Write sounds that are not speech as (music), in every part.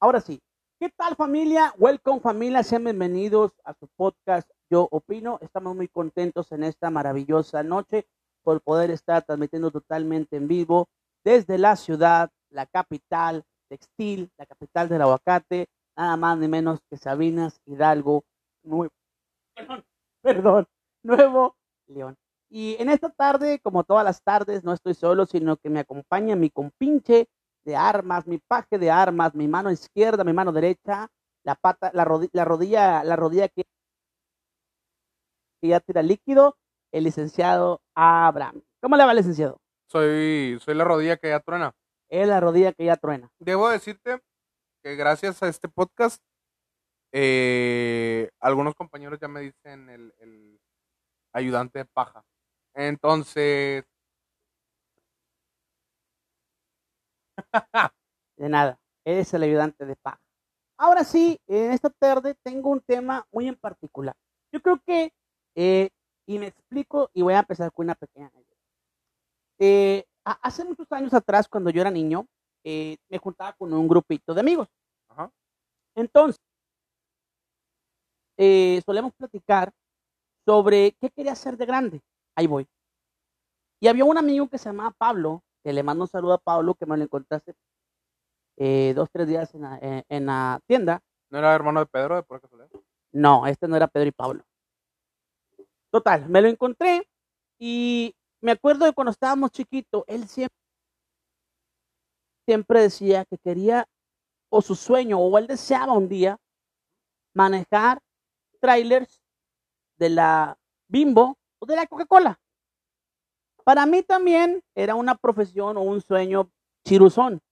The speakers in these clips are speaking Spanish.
Ahora sí, ¿qué tal familia? Welcome familia, sean bienvenidos a su podcast Yo Opino. Estamos muy contentos en esta maravillosa noche por poder estar transmitiendo totalmente en vivo desde la ciudad, la capital textil, la capital del aguacate, nada más ni menos que Sabinas Hidalgo, Nuevo, perdón, perdón, Nuevo León. Y en esta tarde, como todas las tardes, no estoy solo, sino que me acompaña mi compinche de armas, mi paje de armas, mi mano izquierda, mi mano derecha, la pata, la, rodilla, la rodilla, la rodilla que, que ya tira líquido, el licenciado Abraham. ¿Cómo le va, licenciado? Soy, soy la rodilla que ya truena. Es la rodilla que ya truena. Debo decirte que gracias a este podcast, eh, algunos compañeros ya me dicen el, el ayudante de paja. Entonces, De nada, eres el ayudante de paja. Ahora sí, en esta tarde tengo un tema muy en particular. Yo creo que, eh, y me explico, y voy a empezar con una pequeña anécdota. Eh, hace muchos años atrás, cuando yo era niño, eh, me juntaba con un grupito de amigos. Ajá. Entonces, eh, solemos platicar sobre qué quería hacer de grande. Ahí voy. Y había un amigo que se llamaba Pablo, que le mando un saludo a Pablo, que me lo encontraste eh, dos, tres días en la, en- en la tienda. ¿no era hermano de Pedro de por casualidad? No, este no era Pedro y Pablo. Total, me lo encontré y me acuerdo de cuando estábamos chiquitos, él siempre, siempre decía que quería, o su sueño, o él deseaba un día manejar trailers de la Bimbo o de la Coca-Cola. Para mí también era una profesión o un sueño chiruzón,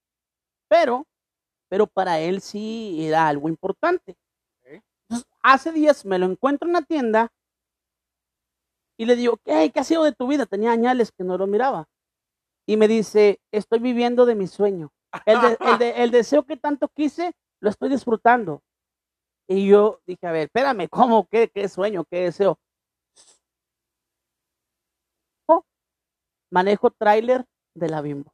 pero, pero para él sí era algo importante. Entonces, hace días me lo encuentro en la tienda y le digo, ¿qué, ¿qué ha sido de tu vida? Tenía añales que no lo miraba. Y me dice, estoy viviendo de mi sueño. El, de- el de- el deseo que tanto quise, lo estoy disfrutando. Y yo dije, a ver, espérame, (laughs) ¿cómo? ¿Qué, qué sueño? ¿Qué deseo? Manejo tráiler de la Bimbo.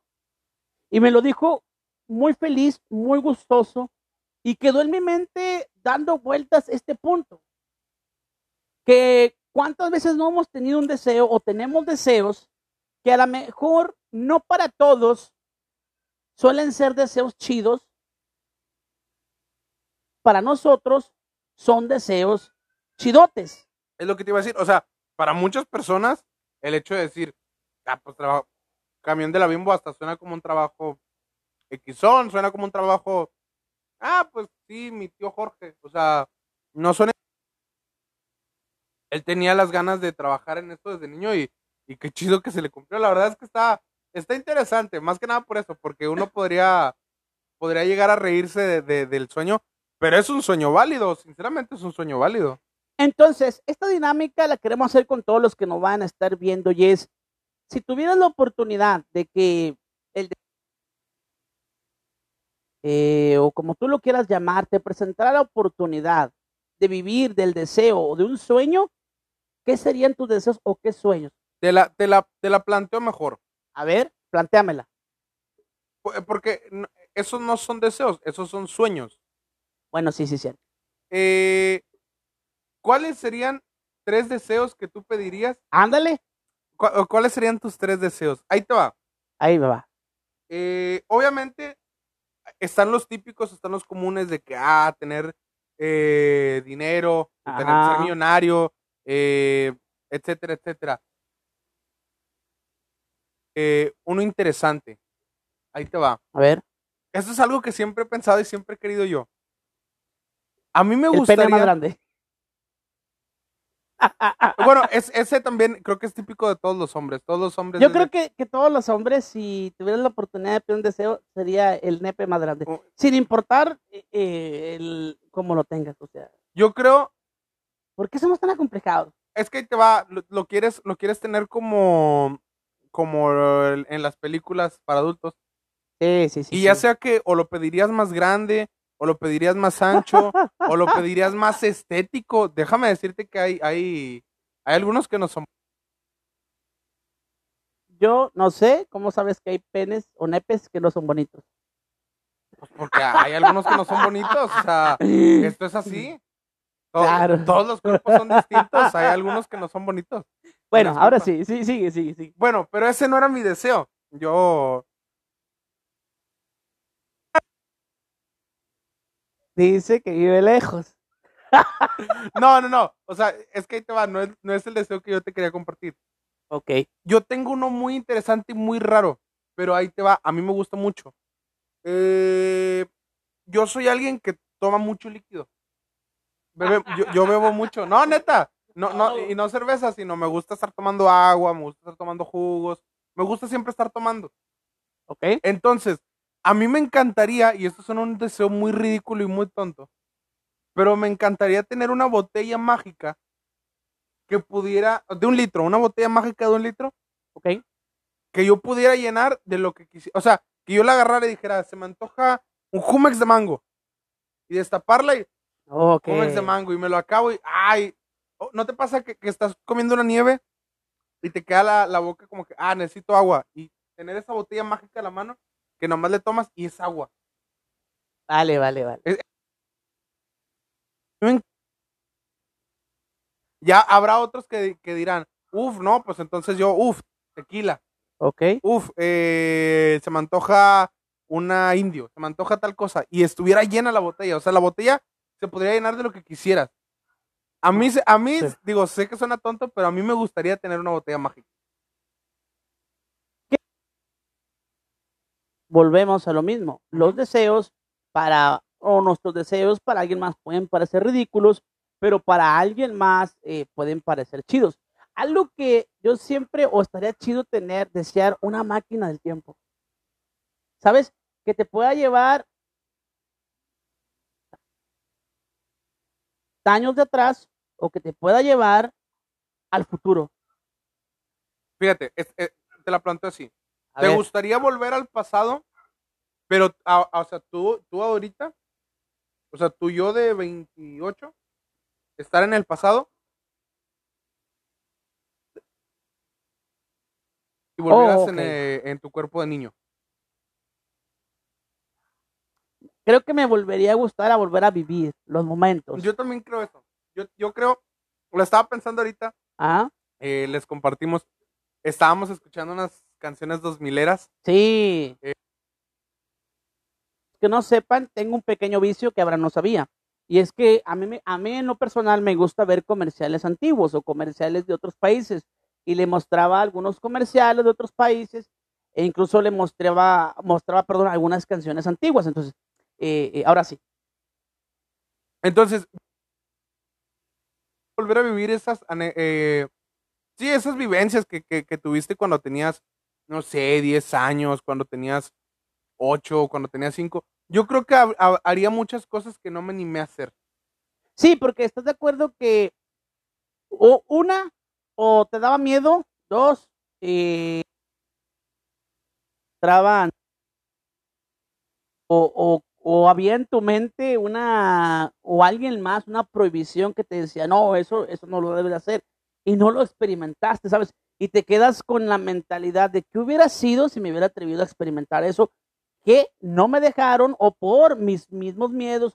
Y me lo dijo muy feliz, muy gustoso, y quedó en mi mente dando vueltas este punto. Que cuántas veces no hemos tenido un deseo o tenemos deseos que a lo mejor no para todos suelen ser deseos chidos. Para nosotros son deseos chidotes. Es lo que te iba a decir. O sea, para muchas personas, el hecho de decir, ah, pues trabajo, camión de la bimbo hasta suena como un trabajo Xon, suena como un trabajo, ah, pues sí, mi tío Jorge. O sea, no suena. Él tenía las ganas de trabajar en esto desde niño y, y qué chido que se le cumplió. La verdad es que está, está interesante, más que nada por eso, porque uno (laughs) podría, podría llegar a reírse de- de- del sueño, pero es un sueño válido, sinceramente es un sueño válido. Entonces, esta dinámica la queremos hacer con todos los que nos van a estar viendo y es, si tuvieras la oportunidad de que el de- eh, o como tú lo quieras llamar, te presentara la oportunidad de vivir del deseo o de un sueño, ¿qué serían tus deseos o qué sueños? Te la, te la, te la planteo mejor. A ver, plantéamela. Pu- Porque esos no son deseos, esos son sueños. Bueno, sí, sí, cierto. Eh, ¿Cuáles serían tres deseos que tú pedirías? Ándale, ¿Cu- o ¿Cuáles serían tus tres deseos? Ahí te va. ahí me va. Eh, obviamente, están los típicos, están los comunes de que, ah, tener eh, dinero, tener, ser millonario, eh, etcétera, etcétera. Uno interesante. Ahí te va. A ver, Esto es algo que siempre he pensado y siempre he querido yo. A mí me el pene gustaría. más grande. Bueno, es, ese también creo que es típico de todos los hombres. Todos los hombres. Yo desde- creo que, que todos los hombres, si tuvieran la oportunidad de pedir un deseo, sería el nepe más grande. Oh. Sin importar eh, eh, el, cómo lo tengas. O sea, Yo creo. ¿por qué somos tan acomplejados? Es que te va. Lo, lo quieres, lo quieres tener como. Como en las películas para adultos. Sí, sí, sí. Y ya sí. sea que o lo pedirías más grande, o lo pedirías más ancho, (laughs) o lo pedirías más estético. Déjame decirte que hay, hay, hay algunos que no son. Yo no sé cómo sabes que hay penes o nepes que no son bonitos. Pues porque hay algunos que no son bonitos, o sea, (laughs) esto es así. Todo- Claro. Todos los cuerpos son distintos, hay algunos que no son bonitos. Bueno, ahora sí, sí, sigue, sigue, sigue. Bueno, pero ese no era mi deseo. Yo, Dice que vive lejos. (laughs) no, no, no, o sea, es que ahí te va, no es, no es el deseo que yo te quería compartir. Ok. Yo tengo uno muy interesante y muy raro, pero ahí te va, a mí me gusta mucho. Eh, yo soy alguien que toma mucho líquido. Bebe- yo, yo bebo mucho. No, neta. No, no, y no cerveza, sino me gusta estar tomando agua, me gusta estar tomando jugos, me gusta siempre estar tomando. Ok. Entonces, a mí me encantaría, y esto es un deseo muy ridículo y muy tonto, pero me encantaría tener una botella mágica que pudiera, de un litro, una botella mágica de un litro, Ok. que yo pudiera llenar de lo que quisiera. O sea, que yo la agarrara y dijera, se me antoja un Jumex de mango. Y destaparla y Ok. Jumex de mango. Y me lo acabo y, ay, oh, ¿no te pasa que, que estás comiendo una nieve y te queda la, la boca como que, ah, necesito agua? Y tener esa botella mágica a la mano que nomás le tomas y es agua. Vale, vale, vale. Ya habrá otros que, que dirán, uff, no, pues entonces yo, uff, tequila. Ok. Uf, eh, se me antoja una indio, se me antoja tal cosa, y estuviera llena la botella, o sea, la botella se podría llenar de lo que quisieras. A mí, a mí, Sí. digo, sé que suena tonto, pero a mí me gustaría tener una botella mágica. Volvemos a lo mismo. Los deseos para, o nuestros deseos para alguien más pueden parecer ridículos, pero para alguien más eh, pueden parecer chidos. Algo que yo siempre, o estaría chido tener, desear una máquina del tiempo. ¿Sabes? Que te pueda llevar años de atrás o que te pueda llevar al futuro. Fíjate, es- eh, te la planteo así. A ¿Te ver, gustaría volver al pasado? Pero, a- a- o sea, tú, tú ahorita, o sea, tú yo de 28, estar en el pasado y volvieras Oh, en, eh, en tu cuerpo de niño. creo que me volvería a gustar a volver a vivir los momentos. Yo también creo eso. Yo, yo creo, lo estaba pensando ahorita, Ah, eh, les compartimos, estábamos escuchando unas canciones dos mileras. sí. Eh. Que no sepan, tengo un pequeño vicio que Abraham no sabía. Y es que a mí, a mí en lo personal me gusta ver comerciales antiguos o comerciales de otros países. Y le mostraba algunos comerciales de otros países e incluso le mostraba, mostraba perdón, algunas canciones antiguas. Entonces, eh, eh, ahora sí. Entonces, volver a vivir esas, eh, sí, esas vivencias que, que, que tuviste cuando tenías, no sé, 10 años, cuando tenías 8, cuando tenías 5. Yo creo que ha- ha- haría muchas cosas que no me animé a hacer. Sí, porque estás de acuerdo que o una, o te daba miedo, dos, eh, traban, o, o, o había en tu mente una, o alguien más, una prohibición que te decía, no, eso, eso no lo debes de hacer, y no lo experimentaste, ¿sabes? Y te quedas con la mentalidad de qué hubiera sido si me hubiera atrevido a experimentar eso, que no me dejaron, o por mis mismos miedos,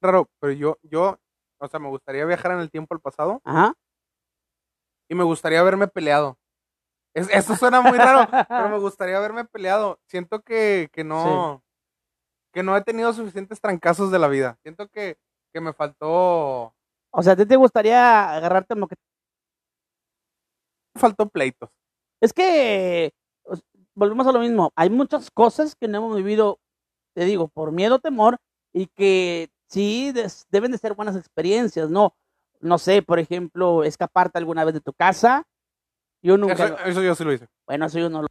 Raro, pero yo, yo, o sea, me gustaría viajar en el tiempo al pasado ajá. y me gustaría haberme peleado. Es, eso suena muy raro, pero me gustaría haberme peleado. Siento que, que no, que no he tenido suficientes trancazos de la vida. Siento que, que me faltó, O sea, ¿a ti te gustaría agarrarte como que... faltó pleitos. Es que o volvemos a lo mismo. Hay muchas cosas que no hemos vivido, te digo, por miedo, temor, y que sí des- deben de ser buenas experiencias, ¿no? No sé, por ejemplo, escaparte alguna vez de tu casa. Yo nunca... Eso, eso yo sí lo hice. Bueno, eso yo no lo...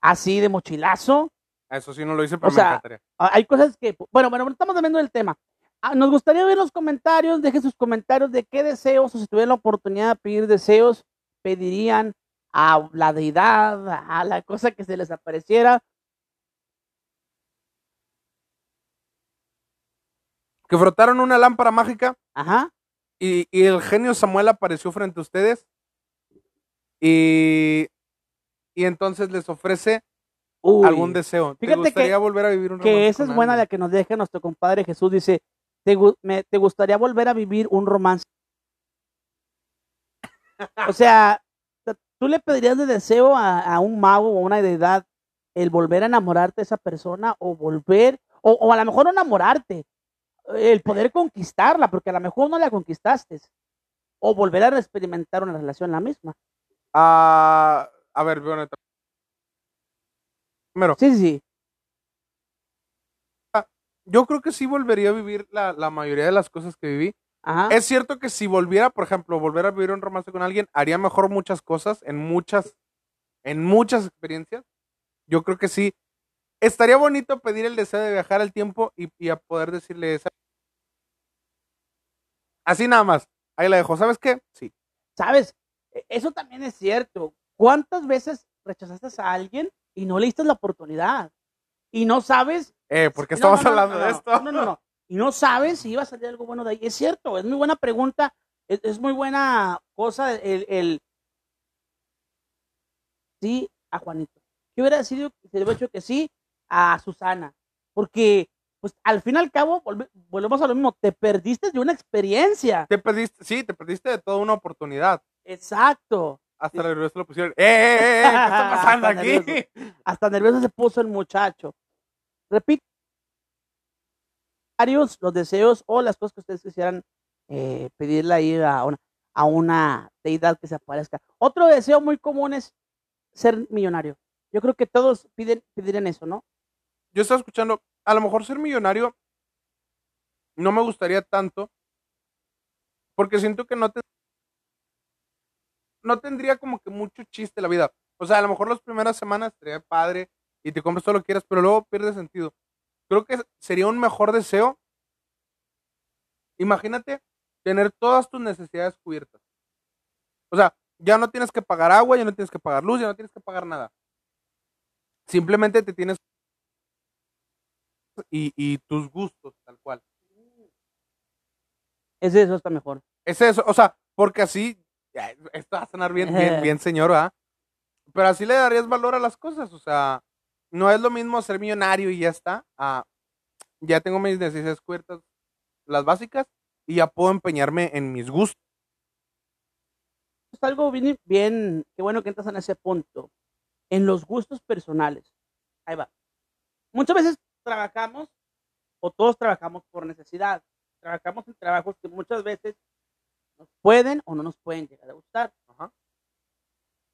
Así de mochilazo. Eso sí no lo hice, pero O sea, me encantaría. Hay cosas que, bueno, bueno, estamos hablando del tema. Ah, Nos gustaría ver los comentarios, dejen sus comentarios de qué deseos, o si tuvieran la oportunidad de pedir deseos, pedirían a la deidad, a la cosa que se les apareciera. Que frotaron una lámpara mágica Ajá, y, y el genio Samuel apareció frente a ustedes Y, y entonces les ofrece Uy, algún deseo. ¿Te Fíjate que- gustaría volver a vivir un romance que esa es buena la alguien? que nos deja nuestro compadre Jesús. Dice, ¿te, gu- me- ¿te gustaría volver a vivir un romance? O sea, ¿tú le pedirías de deseo a, a un mago o a una deidad el volver a enamorarte de esa persona o volver, o, o a lo mejor no enamorarte, el poder conquistarla, porque a lo mejor no la conquistaste, o volver a experimentar una relación la misma? Ah, a ver, bueno, primero, Sí, sí, sí. yo creo que sí volvería a vivir la, la mayoría de las cosas que viví. Ajá. Es cierto que si volviera, por ejemplo, volver a vivir un romance con alguien, haría mejor muchas cosas, en muchas, en muchas experiencias. Yo creo que sí. Estaría bonito pedir el deseo de viajar al tiempo y, y a poder decirle esa. Así nada más. Ahí la dejo. ¿Sabes qué? Sí. ¿Sabes? E- Eso también es cierto. ¿Cuántas veces rechazaste a alguien y no le diste la oportunidad? Y no sabes. Eh, ¿por qué estamos no, no, hablando de esto? No, no, no. Y no sabes si iba a salir algo bueno de ahí. Es cierto, es muy buena pregunta. Es, es muy buena cosa el, el sí a Juanito. ¿Qué hubiera sido si le hubiera dicho que sí a Susana? Porque, pues, al fin y al cabo, volve- volvemos a lo mismo. Te perdiste de una experiencia. Te perdiste, sí, te perdiste de toda una oportunidad. Exacto. Hasta la nervioso lo pusieron. ¡Eh, eh, eh! ¿Qué está (laughs) pasando Hasta aquí? nervioso. Hasta nervioso se puso el muchacho. Repito, los deseos o las cosas que ustedes quisieran eh, pedirle ahí a una, a una deidad que se aparezca. Otro deseo muy común es ser millonario. Yo creo que todos piden, piden eso, ¿no? Yo estaba escuchando, a lo mejor ser millonario no me gustaría tanto, porque siento que no te, no tendría como que mucho chiste la vida. O sea, a lo mejor las primeras semanas estaría padre y te compras todo lo que quieras, pero luego pierde sentido. Creo que sería un mejor deseo. Imagínate tener todas tus necesidades cubiertas. O sea, ya no tienes que pagar agua, ya no tienes que pagar luz, ya no tienes que pagar nada. Simplemente te tienes y, y tus gustos, tal cual. Ese deseo está mejor. Es eso, o sea, porque así, esto va a sonar bien, bien, bien señor, ¿verdad? Pero así le darías valor a las cosas, o sea, no es lo mismo ser millonario y ya está, a, ya tengo mis necesidades cubiertas, las básicas, y ya puedo empeñarme en mis gustos. Es algo bien, bien, qué bueno que entras en ese punto. En los gustos personales. Ahí va. Muchas veces trabajamos, o todos trabajamos por necesidad. Trabajamos en trabajos que muchas veces nos pueden o no nos pueden llegar a gustar. Ajá.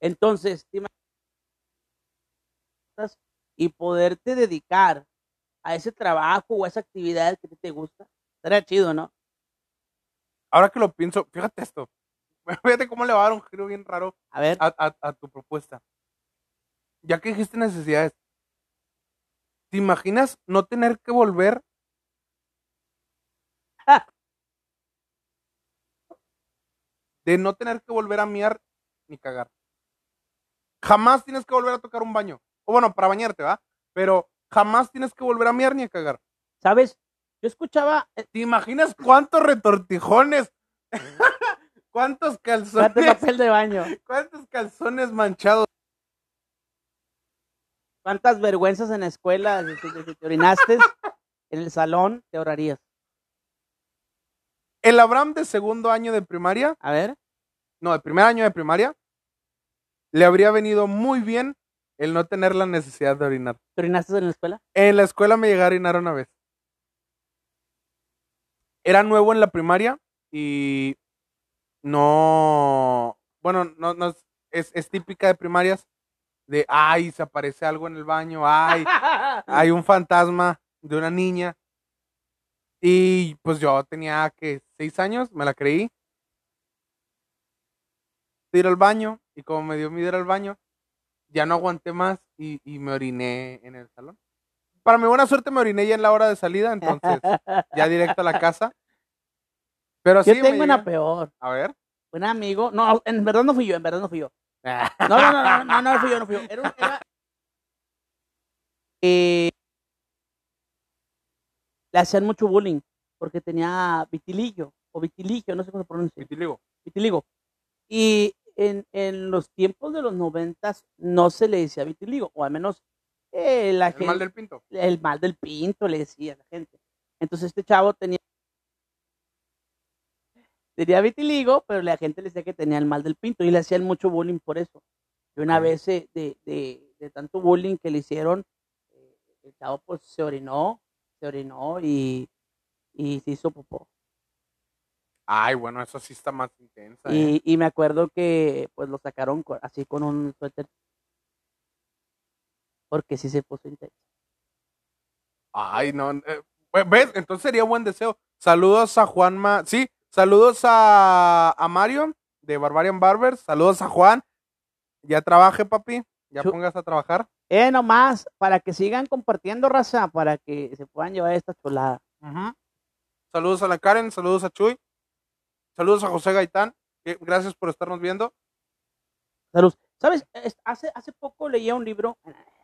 Entonces, y poderte dedicar a ese trabajo o a esa actividad que te gusta, estaría chido, ¿no? Ahora que lo pienso, fíjate esto, (laughs) fíjate cómo le va a dar un giro bien raro A ver, a, a- a tu propuesta. Ya que dijiste necesidades, ¿te imaginas no tener que volver? (laughs) De no tener que volver a miar ni cagar. Jamás tienes que volver a tocar un baño. O bueno, para bañarte, ¿va? Pero jamás tienes que volver a miar ni a cagar. ¿sabes? Yo escuchaba, eh, ¿Te imaginas cuántos retortijones? (laughs) ¿Cuántos ¿cuánto calzones? papel de baño? ¿Cuántos calzones manchados? ¿Cuántas vergüenzas en la escuela que te orinaste en el salón te ahorrarías? El Abraham de segundo año de primaria, A ver, no, de primer año de primaria, le habría venido muy bien el no tener la necesidad de orinar. ¿te orinaste en la escuela? En la escuela me llegué a orinar una vez. Era nuevo en la primaria y no, bueno, no, no es, es, es típica de primarias de, ay, se aparece algo en el baño, ay, (laughs) hay un fantasma de una niña. Y pues yo tenía que seis años, me la creí. De ir al baño, y como me dio miedo ir al baño, ya no aguanté más y, y me oriné en el salón. Para mi buena suerte me oriné ya en la hora de salida, entonces (laughs) ya directo a la casa. Pero sí, Yo me tengo una llegué- peor. A ver. Un amigo, no, en verdad no fui yo, en verdad no fui yo. No, (laughs) no, no, no, no, no, no fui yo, no fui yo. Era, un- era- Eh, le hacían mucho bullying porque tenía vitiligo o vitiligio, no sé cómo se pronuncia. Vitiligo. vitiligo. Y en, en los tiempos de los noventas no se le decía vitiligo, o al menos eh, la El gente, mal del pinto. el mal del pinto le decía a la gente. Entonces este chavo tenía tenía vitiligo, pero la gente le decía que tenía el mal del pinto y le hacían mucho bullying por eso. Y una vez eh, de, de, de tanto bullying que le hicieron, eh, el chavo pues se orinó, se orinó y, y se hizo popó. Ay, bueno, eso sí está más intensa. ¿eh? Y, y me acuerdo que pues lo sacaron así con un suéter. Porque sí se puso intenso. Ay, no. eh, ¿Ves? Entonces sería buen deseo. Saludos a Juanma. Sí, saludos a, a Mario de Barbarian Barbers. Saludos a Juan. Ya trabaje, papi. Ya Chu- pongas a trabajar. Eh, nomás, para que sigan compartiendo raza, para que se puedan llevar esta chulada. Ujú. Saludos a la Karen, saludos a Chuy. Saludos a José Gaitán. que Gracias por estarnos viendo. Salud. ¿Sabes? Es- Hace, hace poco leía un libro,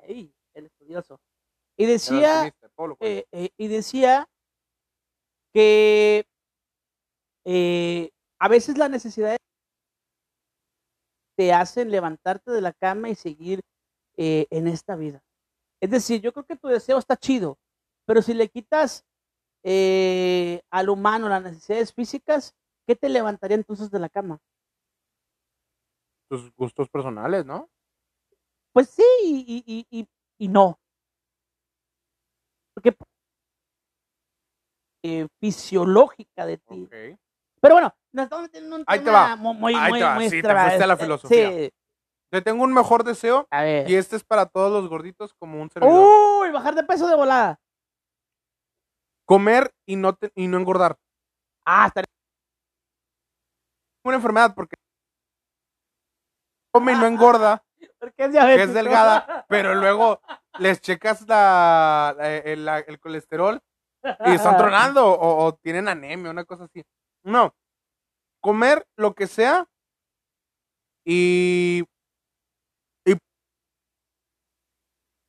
ay, el estudioso, y decía, eh, eh, y decía que eh, a veces las necesidades te hacen levantarte de la cama y seguir en esta vida. Es decir, yo creo que tu deseo está chido, pero si le quitas eh, al humano las necesidades físicas, ¿qué te levantaría entonces de la cama? Tus gustos personales, ¿no? Pues sí, y, y, y, y no. Porque eh, fisiológica de ti. Pero bueno, nos estamos metiendo en un Ahí te tema va. mu- muy, Ahí muy, te va. muy Sí, te extrava- fuiste a la eh, filosofía. Sí, Te tengo un mejor deseo a ver. y este es para todos los gorditos como un servidor. Uy, bajar de peso de volada. Comer y no, te- y no engordar. Ah, estaría- Una enfermedad porque come y no engorda, (laughs) porque es que es delgada, pero luego les checas la, la- el, la- el colesterol y están (laughs) tronando o, o tienen anemia, una cosa así. No, comer lo que sea y, y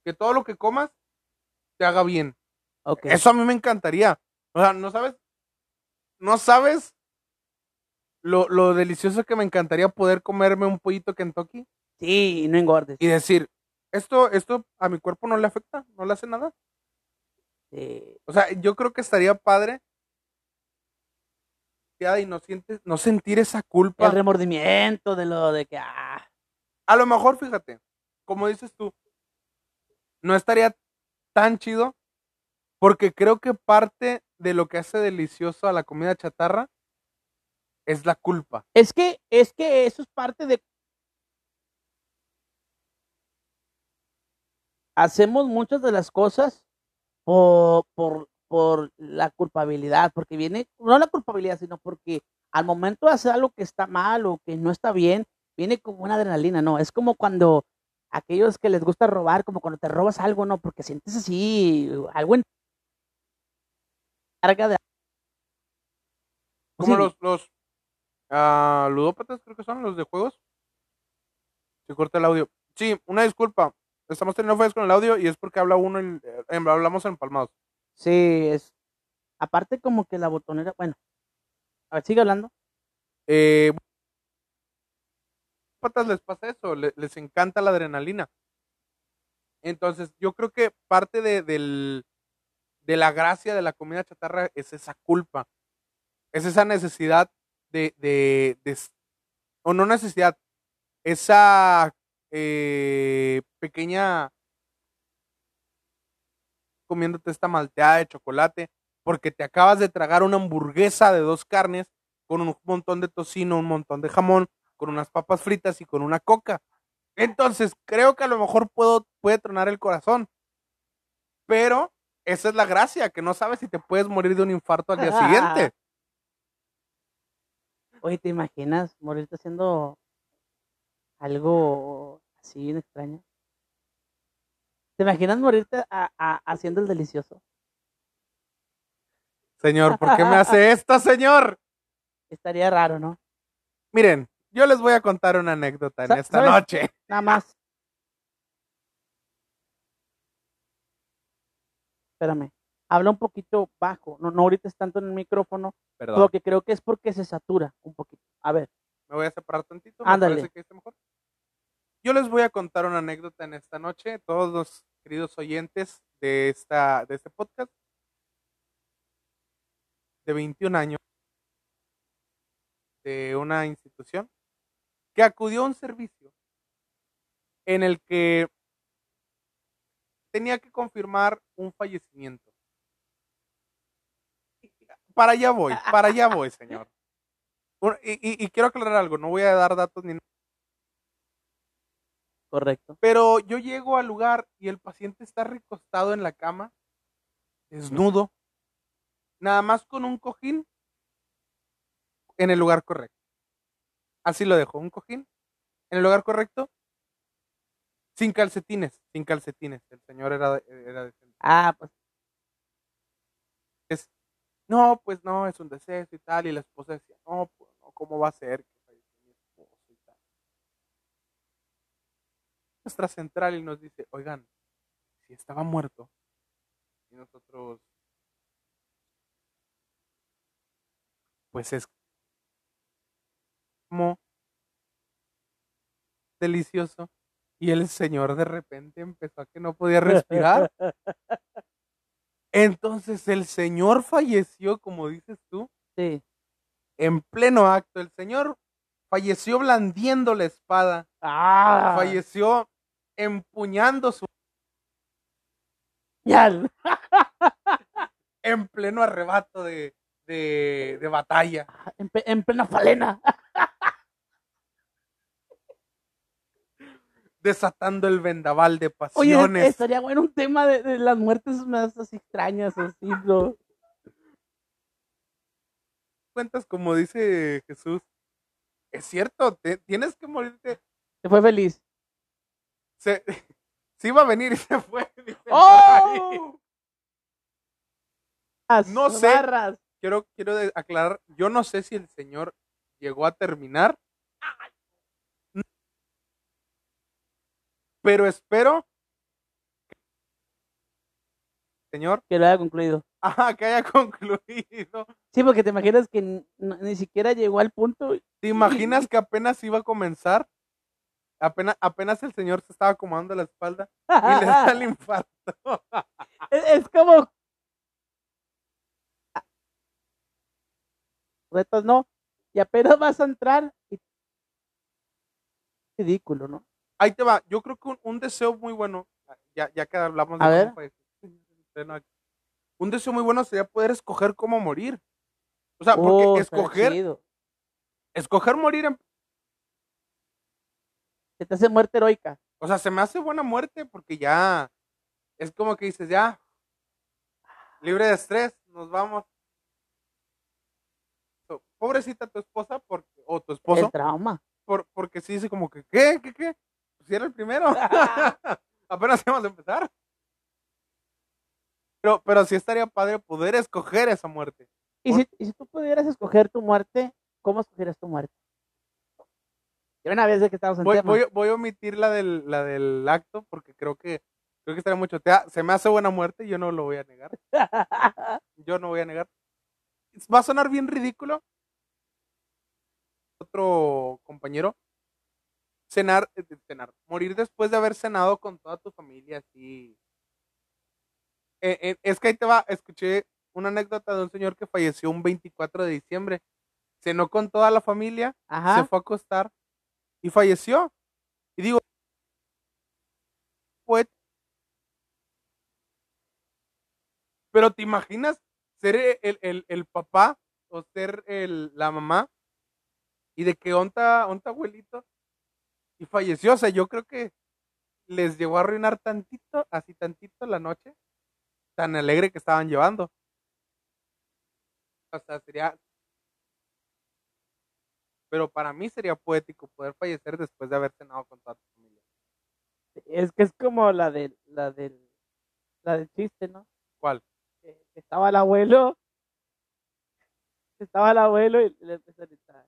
que todo lo que comas te haga bien. Eso a mí me encantaría. O sea, no sabes, no sabes lo, lo delicioso que me encantaría poder comerme un pollito Kentucky Sí, no engordes. y decir, esto, esto a mi cuerpo no le afecta, no le hace nada. Sí. O sea, yo creo que estaría padre ya, y no sientes, no sentir esa culpa. El remordimiento de lo de que, ah, A lo mejor, fíjate, como dices tú, no estaría tan chido porque creo que parte de lo que hace delicioso a la comida chatarra es la culpa. Es que, es que eso es parte de. Hacemos muchas de las cosas por, por, por la culpabilidad, porque viene, no la culpabilidad, sino porque al momento de hacer algo que está mal o que no está bien, viene como una adrenalina, ¿no? Es como cuando aquellos que les gusta robar, como cuando te robas algo, ¿no? Porque sientes así, algo en carga de. Como Sí. los, los ah, ludópatas, creo que son los de juegos. Se corta el audio. Sí, una disculpa. Estamos teniendo fallas con el audio y es porque habla uno, en- eh, hablamos empalmados. Sí, es. Aparte, como que la botonera. Bueno, a ver, sigue hablando. Eh, patas les pasa eso, le- les encanta la adrenalina. Entonces, yo creo que parte de, del- de la gracia de la comida chatarra es esa culpa, es esa necesidad de, de, de o no necesidad, esa eh, pequeña comiéndote esta malteada de chocolate, porque te acabas de tragar una hamburguesa de dos carnes con un montón de tocino, un montón de jamón, con unas papas fritas y con una coca. Entonces, creo que a lo mejor puedo, puede tronar el corazón. Pero esa es la gracia, que no sabes si te puedes morir de un infarto al día siguiente. (laughs) Oye, ¿te imaginas morirte haciendo algo así bien extraño? ¿Te imaginas morirte a- a- haciendo el delicioso? Señor, ¿por qué me (laughs) hace esto, señor? Estaría raro, ¿no? Miren, yo les voy a contar una anécdota en esta ¿sabes? noche. Nada más. Espérame. Habla un poquito bajo. No, no ahorita es tanto en el micrófono, Perdón. lo que creo que es porque se satura un poquito. A ver, Me voy a separar tantito. Me Ándale. parece que está mejor. Yo les voy a contar una anécdota en esta noche, todos los queridos oyentes de, esta, de este podcast. De 21 años, de una institución, que acudió a un servicio en el que tenía que confirmar un fallecimiento. Para allá voy, para allá voy, señor. Y, y- y quiero aclarar algo, no voy a dar datos ni Correcto. Pero yo llego al lugar y el paciente está recostado en la cama, desnudo, nada más con un cojín en el lugar correcto. Así lo dejo, un cojín en el lugar correcto, sin calcetines, sin calcetines. El señor era, era decente. Ah, pues No, pues no, es un deceso y tal. Y la esposa decía, no, pues no, ¿cómo va a ser que falleció mi esposo y tal? Nuestra central y nos dice, oigan, si estaba muerto. Y nosotros, pues es como delicioso. Y el señor de repente empezó a que no podía respirar. (laughs) Entonces el señor falleció, como dices tú, sí. en pleno acto. El señor falleció blandiendo la espada, Ah, falleció empuñando su ya. (laughs) en pleno arrebato de, de, de batalla. En, pe- en plena falena. (laughs) desatando el vendaval de Oye, pasiones. estaría bueno un tema de, de las muertes más así extrañas, así, ¿no? Cuentas como dice Jesús. Es cierto, te- tienes que morirte. Se fue feliz. Se, (laughs) se iba a venir y se fue. (laughs) dice. ¡Oh! No sé. Barras. Quiero, quiero aclarar, yo no sé si el señor llegó a terminar. Pero espero señor Que lo haya concluido. ajá, que haya (laughs) concluido. Sí, porque te imaginas que ni siquiera llegó al punto. ¿Te imaginas que apenas iba a comenzar? Apenas, apenas el señor se estaba acomodando la espalda y le da el (laughs) infarto. (laughs) es, es como. Retos no. Y apenas vas a entrar. Y... Ridículo, ¿no? Ahí te va. Yo creo que un, un deseo muy bueno, ya, ya que hablamos de A ver. un deseo muy bueno sería poder escoger cómo morir. O sea, porque Oh, escoger, escoger morir, en- Se te hace muerte heroica. o sea, se me hace buena muerte porque ya es como que dices, ya, libre de estrés, nos vamos. Pobrecita tu esposa porque, o tu esposo, El trauma. por, porque sí dice como que, ¿qué? ¿Qué? ¿Qué? Pues si era el primero. (laughs) Apenas íbamos a empezar. Pero, pero sí estaría padre poder escoger esa muerte. Y si, y si tú pudieras escoger tu muerte, ¿cómo escogerías tu muerte? De una vez de que estamos en Voy, tema. voy, voy a omitir la del, la del acto porque creo que creo que estaría mucho. Te se me hace buena muerte, yo no lo voy a negar. (laughs) Yo no voy a negar. Va a sonar bien ridículo. Otro compañero. Cenar, eh, cenar, morir después de haber cenado con toda tu familia, así. Eh, eh, es que ahí te va, escuché una anécdota de un señor que falleció un 24 de diciembre. Cenó con toda la familia, se fue a acostar y falleció. Y digo, pues, pero te imaginas ser e- el, el, el papá o ser el, la mamá y de que onta, onta abuelito y falleció. O sea, yo creo que les llegó a arruinar tantito, así tantito la noche, tan alegre que estaban llevando. O sea, sería... Pero para mí sería poético poder fallecer después de haber cenado con toda tu familia. Es que es como la del, la del, la del chiste, ¿no? ¿Cuál? Que estaba el abuelo, estaba el abuelo y le empezó a gritar,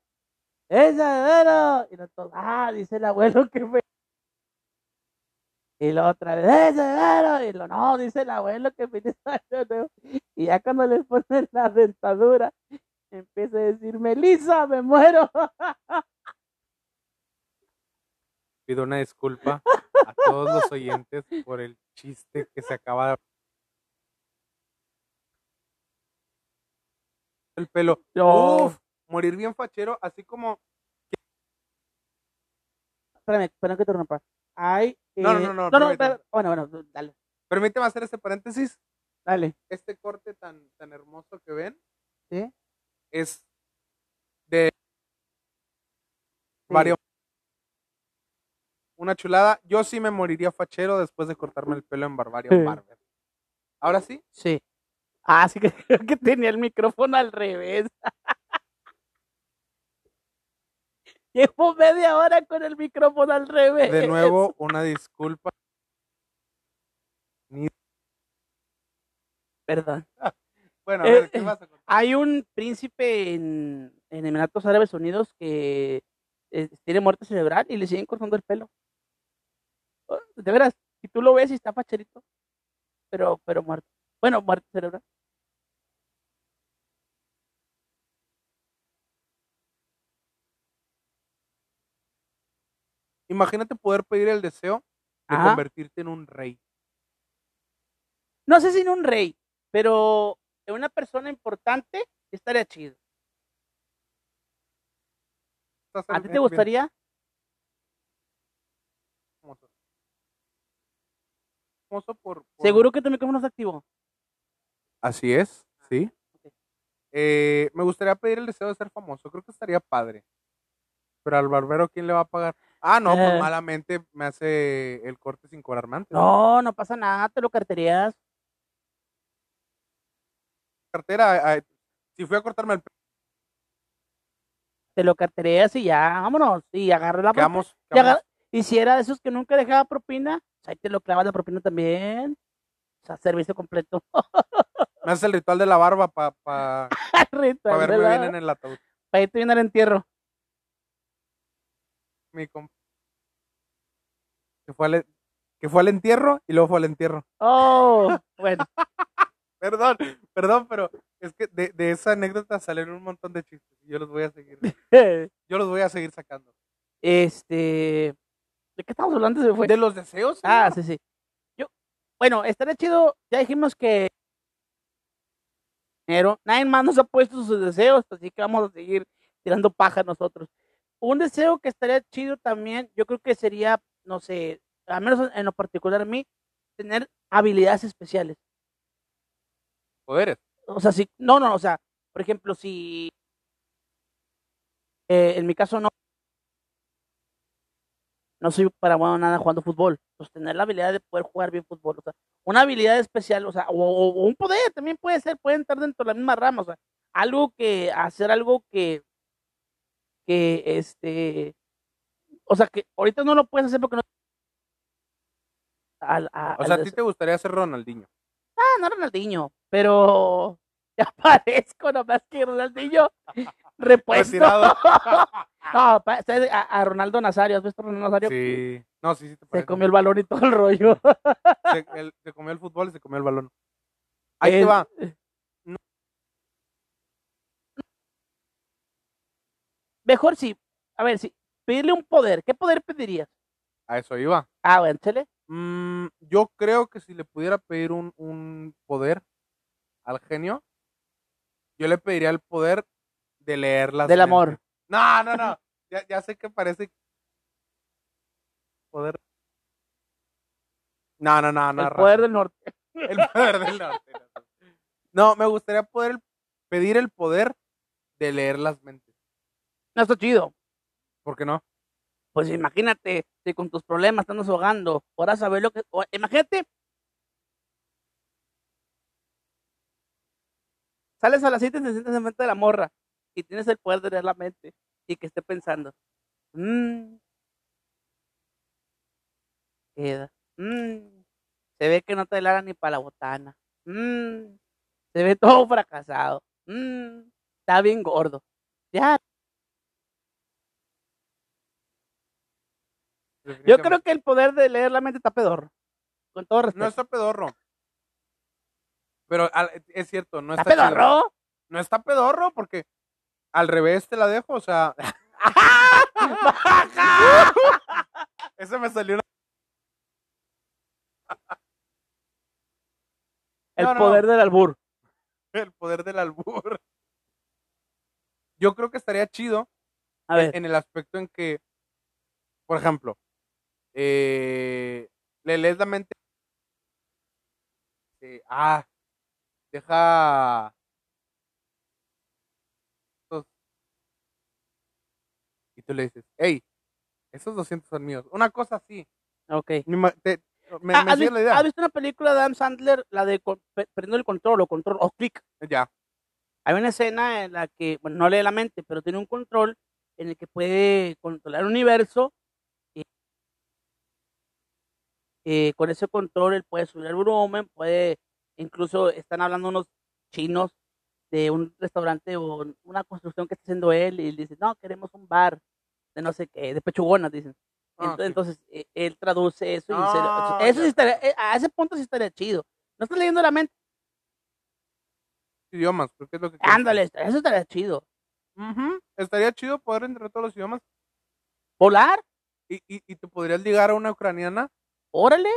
¡Ese abuelo! Y nosotros, ah, dice el abuelo que fue. Y la otra vez, ¡Ese abuelo! Y lo, no, dice el abuelo que nuevo. Y ya cuando le ponen la dentadura, empieza a decir, Melissa, me muero. Pido una disculpa a todos los oyentes por el chiste que se acaba de... El pelo. Uf, morir bien fachero, así como... Espérame, espérame que te rompa. Hay. No, no, eh, no, no, no, no, espera, bueno, bueno, dale, Permíteme hacer este paréntesis. dale. Este corte tan, tan hermoso que ven ¿Sí? es de Sí. varios. Una chulada. Yo sí me moriría fachero después de cortarme el pelo en Barbarian Sí. Barber. Ahora sí, Sí. Ah, sí que (laughs) creo que tenía el micrófono al revés. Llevo media hora con el micrófono al revés. de nuevo una disculpa. Perdón. (laughs) Bueno, a Eh, ver, ¿qué eh, vas a contar? Hay un príncipe en, en Emiratos Árabes Unidos que eh, tiene muerte cerebral y le siguen cortando el pelo. Oh, De veras, si tú lo ves y está facherito, pero, pero muerto. Bueno, muerte cerebral. Imagínate poder pedir el deseo de Ajá. convertirte en un rey. No sé si en un rey, pero en una persona importante estaría chido. ¿A ti te gustaría? por, por- Seguro que tu micrófono está activo. Así es, sí. ok. Eh, me gustaría pedir el deseo de ser famoso. Creo que estaría padre. Pero al barbero, ¿quién le va a pagar? Ah, no, pues malamente me hace el corte sin cobrarme antes. No, no pasa nada, te lo carterías. Cartera, eh, si fui a cortarme el Te lo carterías y ya, vámonos. Y agarra la propina. quedamos, Y, si era de esos que nunca dejaba propina, pues ahí te lo clavas la propina también. O sea, servicio completo. me hace el ritual de la barba para pa, (laughs) Ritual pa verme bien en el ataúd. Para irte bien al entierro. Mi compa. Que fue, al, que fue al entierro y luego fue al entierro. Oh, bueno. (laughs) Perdón, perdón, pero es que de, de esa anécdota salieron un montón de chistes y yo los voy a seguir, (laughs) yo los voy a seguir sacando. Este. ¿De qué estamos hablando? Se fue. ¿De los deseos? Ah, sí, sí. Yo, bueno, estaría chido. Ya dijimos que. Pero nadie más nos ha puesto sus deseos, así que vamos a seguir tirando paja nosotros. Un deseo que estaría chido también, yo creo que sería, no sé, al menos en lo particular a mí, tener habilidades especiales. Poderes. O sea, si, no, no, o sea, por ejemplo, si eh, en mi caso no, no soy para bueno nada jugando fútbol, pues tener la habilidad de poder jugar bien fútbol, o sea, una habilidad especial, o sea, o, o- o un poder también puede ser, puede entrar dentro de la misma rama, o sea, algo que, hacer algo que, que, este, o sea, que ahorita no lo puedes hacer porque no. a- O sea, a ti te gustaría ser Ronaldinho. Ah, no Ronaldinho, pero (laughs) ya parezco nomás que Ronaldinho (laughs) repuesto. (laughs) No, a, Ronaldo Nazario, ¿has visto a Ronaldo Nazario? Sí. No, sí, sí te Se comió el balón y todo el rollo. Se, el- se comió el fútbol y se comió el balón. Ahí te Es- va. Mejor sí, a ver, sí, pedirle un poder, ¿qué poder pedirías? A eso iba. Ah, bueno. Mm, yo creo que si le pudiera pedir un, un poder al genio, yo le pediría el poder de leer las Del amor. No, no, no. (laughs) Ya, ya sé que parece poder. No, no, no, no. el poder del norte. (laughs) El poder del norte. no. No, me gustaría poder pedir el poder de leer las mentes. No, está chido. ¿Por qué no? Pues imagínate, si con tus problemas estás ahogando, ahora saber lo que... o- imagínate. Sales a las 7 y te sientas enfrente de la morra y tienes el poder de leer la mente y que esté pensando. Mmm. Queda. Mmm. Se ve que no te la ni para la botana. Mmm. Se ve todo fracasado. Mmm. Está bien gordo. Ya. Yo creo que el poder de leer la mente está pedorro. Con todo respeto. No está pedorro. Pero al- es cierto, no ¿Está está, chido. pedorro? No está pedorro porque al revés te la dejo, o sea, (laughs) Ese me salió una... (laughs) El No, no. poder del albur. el poder del albur. Yo creo que estaría chido A ver, en el aspecto en que, por ejemplo, eh, le lees la mente. eh, ah, deja. Y tú le dices, hey, esos 200 son míos. Una cosa así. ok. Me, te- me, me ¿has, visto, la idea. has visto una película de Adam Sandler, la de perdiendo el control o control o click? Ya. Hay una escena en la que, bueno, no lee la mente, pero tiene un control en el que puede controlar el universo. Y, eh, con ese control él puede subir el volumen, puede, incluso están hablando unos chinos de un restaurante o una construcción que está haciendo él y dice, no, queremos un bar de no sé qué, de pechugonas, dicen. Ah, sí. Entonces, eh, él traduce eso y dice, Ah, eso sí estaría, eh, a ese punto sí estaría chido. No estás leyendo la mente, idiomas, creo que es lo que ándale, eso estaría chido. Ujú, Estaría chido poder entre todos los idiomas. Volar, Y, y, y te podrías ligar a una ucraniana órale.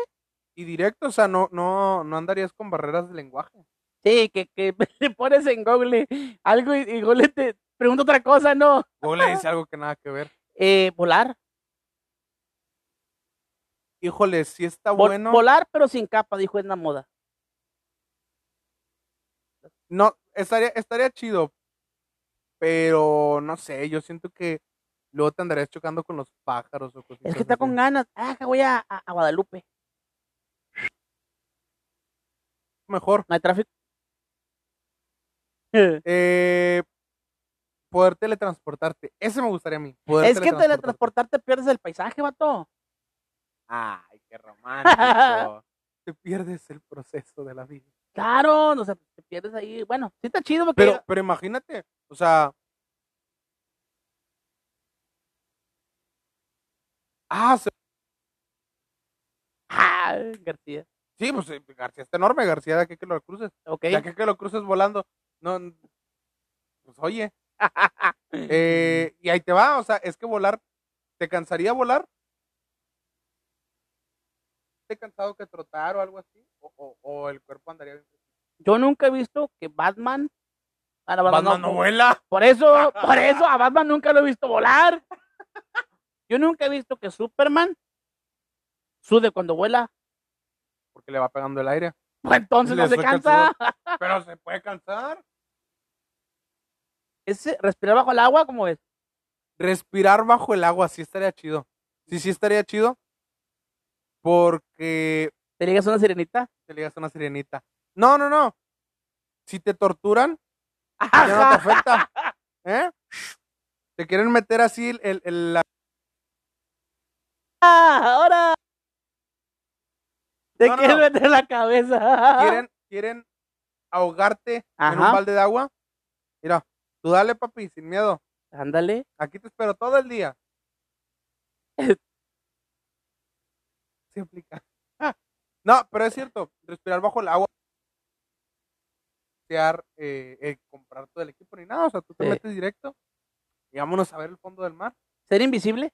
y directo, o sea, no, no, no andarías con barreras de lenguaje. Sí, que, que (laughs) le pones en Google algo y, y Google te pregunta otra cosa, ¿no? Google dice (laughs) algo que nada que ver. Eh, volar. Híjole, sí está Vol- bueno. Volar, pero sin capa, dijo en la moda. No, estaría, estaría chido. Pero no sé, yo siento que luego te andarías chocando con los pájaros o cositas Es que está así. con ganas. Ah, voy a, a- a Guadalupe. Mejor. No hay tráfico. (laughs) Eh, poder teletransportarte. Ese me gustaría a mí. poder es que teletransportarte pierdes el paisaje, vato. Ay, qué romántico. (laughs) te pierdes el proceso de la vida. Claro, no sé, te pierdes ahí. Bueno, sí está chido porque. Pero, pero imagínate, o sea. Ah, se- Ah, García. sí, pues eh, García está enorme, García, de aquí que lo cruces. Ok. De aquí que lo cruces volando. No, pues oye. (laughs) eh, y ahí te va, o sea, es que volar, ¿te cansaría volar? ¿Te cansado que trotar o algo así? ¿O, o, o el cuerpo andaría bien? Yo nunca he visto que Batman. Ah, no, Batman no vuela. Por eso, (laughs) por eso a Batman nunca lo he visto volar. Yo nunca he visto que Superman sude cuando vuela. Porque le va pegando el aire. Pues (laughs) entonces no se cansa. (laughs) Pero se puede cansar. Ese respirar bajo el agua, como es? respirar bajo el agua sí estaría chido. Sí, sí estaría chido. Porque Te ligas a una sirenita. te ligas a una sirenita. No, no, no. Si te torturan, ya no te (laughs) afecta. ¿Eh? Te quieren meter así el, el- el- la- ahora. Te No, quieren no. meter la cabeza. quieren, quieren ahogarte en un balde de agua. Mira, tú dale, papi, sin miedo. Ándale. Aquí te espero todo el día. (laughs) Se aplica. (laughs) No, pero es cierto, respirar bajo el agua. Eh, eh, comprar todo el equipo ni nada. O sea, tú te Sí. metes directo y vámonos a ver el fondo del mar. Ser invisible.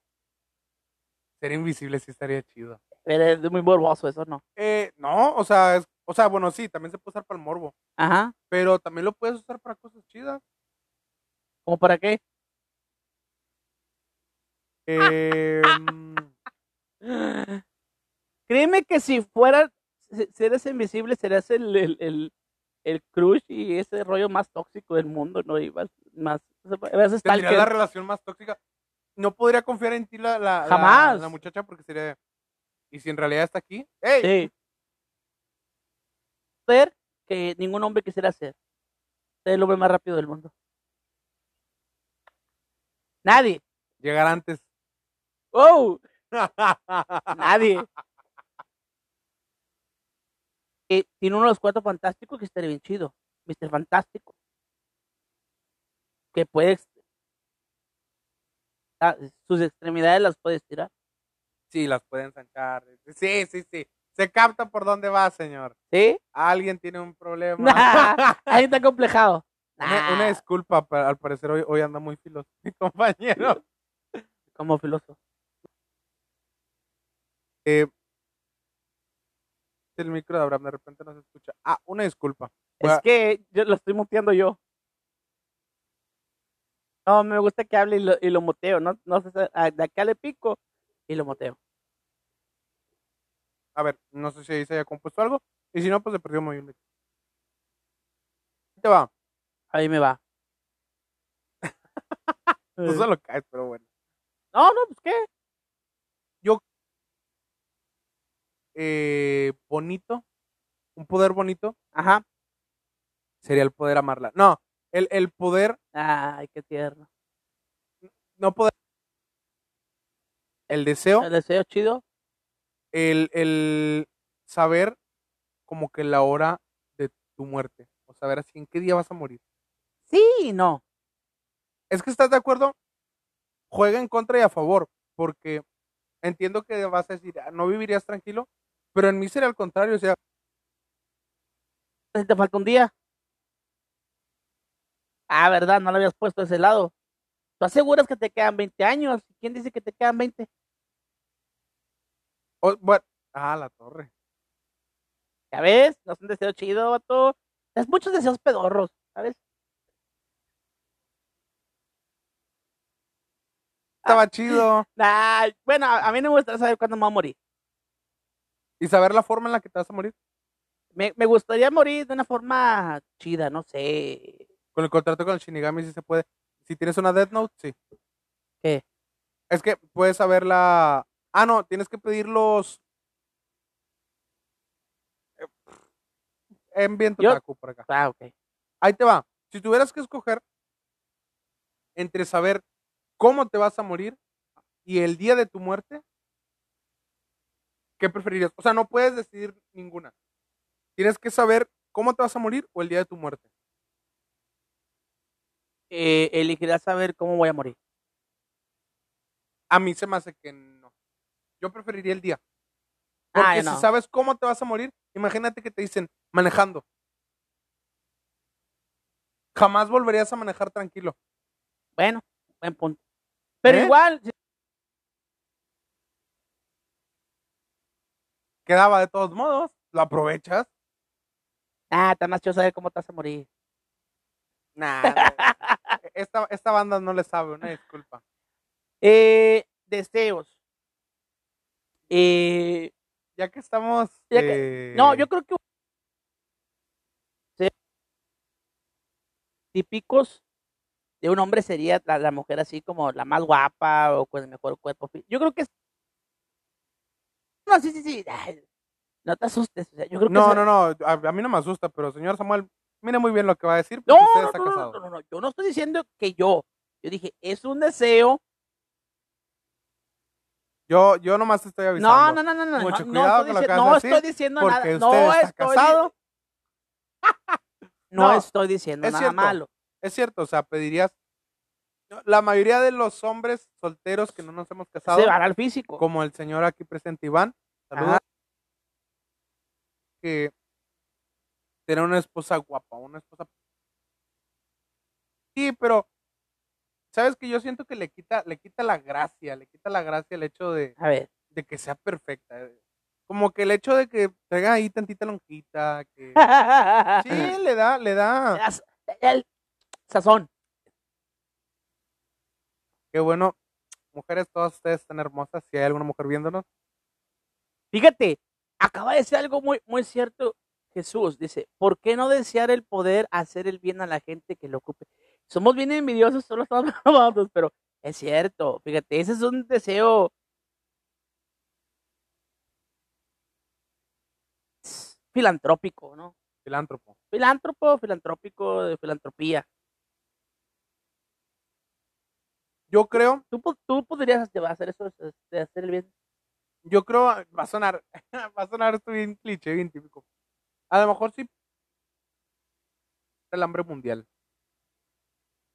Ser invisible sí estaría chido. Pero es muy morboso eso, ¿no? Eh, no, o sea, es- o sea, bueno, sí, también se puede usar para el morbo, Ajá. pero también lo puedes usar para cosas chidas. ¿Cómo para qué? Eh, (gasps) Créeme que si fuera, si eres invisible, serías el, el, el, el crush y ese rollo más tóxico del mundo, ¿no? Y más, más, tendría la relación más tóxica. No podría confiar en ti la, la, la- Jamás. la muchacha porque sería. ¿Y si en realidad está aquí? ¡Ey! Sí. Ser que ningún hombre quisiera ser. Ser el hombre más rápido del mundo. Nadie. Llegar antes. ¡Oh! (laughs) Nadie. Eh, tiene uno de los cuatro fantásticos que estaría bien chido. Mr. Fantástico. Que puede. Ah, sus extremidades las puede estirar. sí, las pueden ensanchar. Sí, sí, sí. Se capta por dónde va, señor. ¿Sí? Alguien tiene un problema. (laughs) Ahí está complejado. una, una disculpa, al parecer hoy, hoy anda muy filoso mi (laughs) compañero. Como filósofo. Eh, el micro de Abraham de repente no se escucha. Ah, una disculpa. Voy Es a- que yo lo estoy muteando yo. No, me gusta que hable y lo, y lo muteo. No, no sé, ah, de acá le pico y lo muteo. A ver, no sé si ahí se haya compuesto algo. Y si no, pues se perdió muy bien. Te va. Ahí me va. No se lo caes, pero bueno. No, no, pues qué. Eh, bonito. Un poder bonito Ajá. sería el poder amarla. No, el, el poder, Ay, qué tierno. no poder. El deseo, El deseo chido. el, el saber como que la hora de tu muerte. O saber así en qué día vas a morir. Sí y no. Es que estás de acuerdo, juega en contra y a favor, porque entiendo que vas a decir, "Ah, no vivirías tranquilo, pero en mí sería al contrario, o sea, Si te falta un día. Ah, ¿verdad? No lo habías puesto de ese lado. ¿Tú aseguras que te quedan 20 años? ¿Quién dice que te quedan 20? o- bueno, ah, la torre. ¿Ya ves? No es un deseo chido, vato. Es muchos deseos pedorros, ¿sabes? Estaba chido. (laughs) Nah, bueno, a, a mí no me gustaría saber cuándo me voy a morir. Y saber la forma en la que te vas a morir. Me, me gustaría morir de una forma chida, no sé. Con el contrato con el Shinigami sí se puede. Si tienes una Death Note, sí. ¿Qué? Es que puedes saber la... Ah, no, tienes que pedir los... Eh, En viento Yo- por acá. Ah, ok. Ahí te va. Si tuvieras que escoger entre saber cómo te vas a morir y el día de tu muerte, ¿qué preferirías? O sea, no puedes decidir ninguna. Tienes que saber cómo te vas a morir o el día de tu muerte. Eh, elegiría saber cómo voy a morir. A mí se me hace que no. Yo preferiría el día. Ah, Porque si sabes cómo te vas a morir, imagínate que te dicen manejando. Jamás volverías a manejar tranquilo. Bueno, buen punto. Pero ¿Eh? igual, Quedaba de todos modos. Lo aprovechas. ah, está más chido saber cómo te vas a morir. Nah, (laughs) esta, esta banda no le sabe, una disculpa. Eh, deseos. Eh, Ya que estamos. Ya eh, no, yo creo que típicos de un hombre sería la, la mujer así como la más guapa o con el mejor cuerpo. Yo creo que es- no, sí, sí, sí. ay, no te asustes. o sea, yo creo que No, eso- no, no. A, a mí no me asusta, pero señor Samuel, mire muy bien lo que va a decir. No, Porque usted no, está no, no, casado. no, no, no, yo no estoy diciendo que yo. Yo dije, es un deseo. Yo, yo nomás te estoy No, avisando. no, no, no, no. Mucho no, cuidado no con lo estoy, que a no decir, estoy diciendo Porque nada. usted No está estoy, casado. no No, estoy diciendo es nada cierto. malo. Es cierto, o sea, pedirías. La mayoría de los hombres solteros que no nos hemos casado, Se va al físico. como el señor aquí presente, Iván, saludos. Ajá. Que tener una esposa guapa, una esposa. Sí, pero sabes que yo siento que le quita, le quita la gracia, le quita la gracia el hecho de, A ver. de que sea perfecta. eh. Como que el hecho de que traiga ahí tantita lonjita, que sí, (laughs) le da, le da. El sazón. Qué bueno. Mujeres, todas ustedes están hermosas. Si hay alguna mujer viéndonos, Fíjate, acaba de decir algo muy, muy cierto. Jesús dice, ¿por qué no desear el poder hacer el bien a la gente que lo ocupe? Somos bien envidiosos, solo estamos (laughs) amados, pero es cierto. Fíjate, ese es un deseo filantrópico, ¿no? filántropo. Filántropo, filantrópico, de filantropía. Yo creo, ¿Tú, tú podrías este, hacer eso, de hacer el bien? yo creo, va a sonar, (laughs) va a sonar esto bien cliché, bien típico. A lo mejor sí el hambre mundial.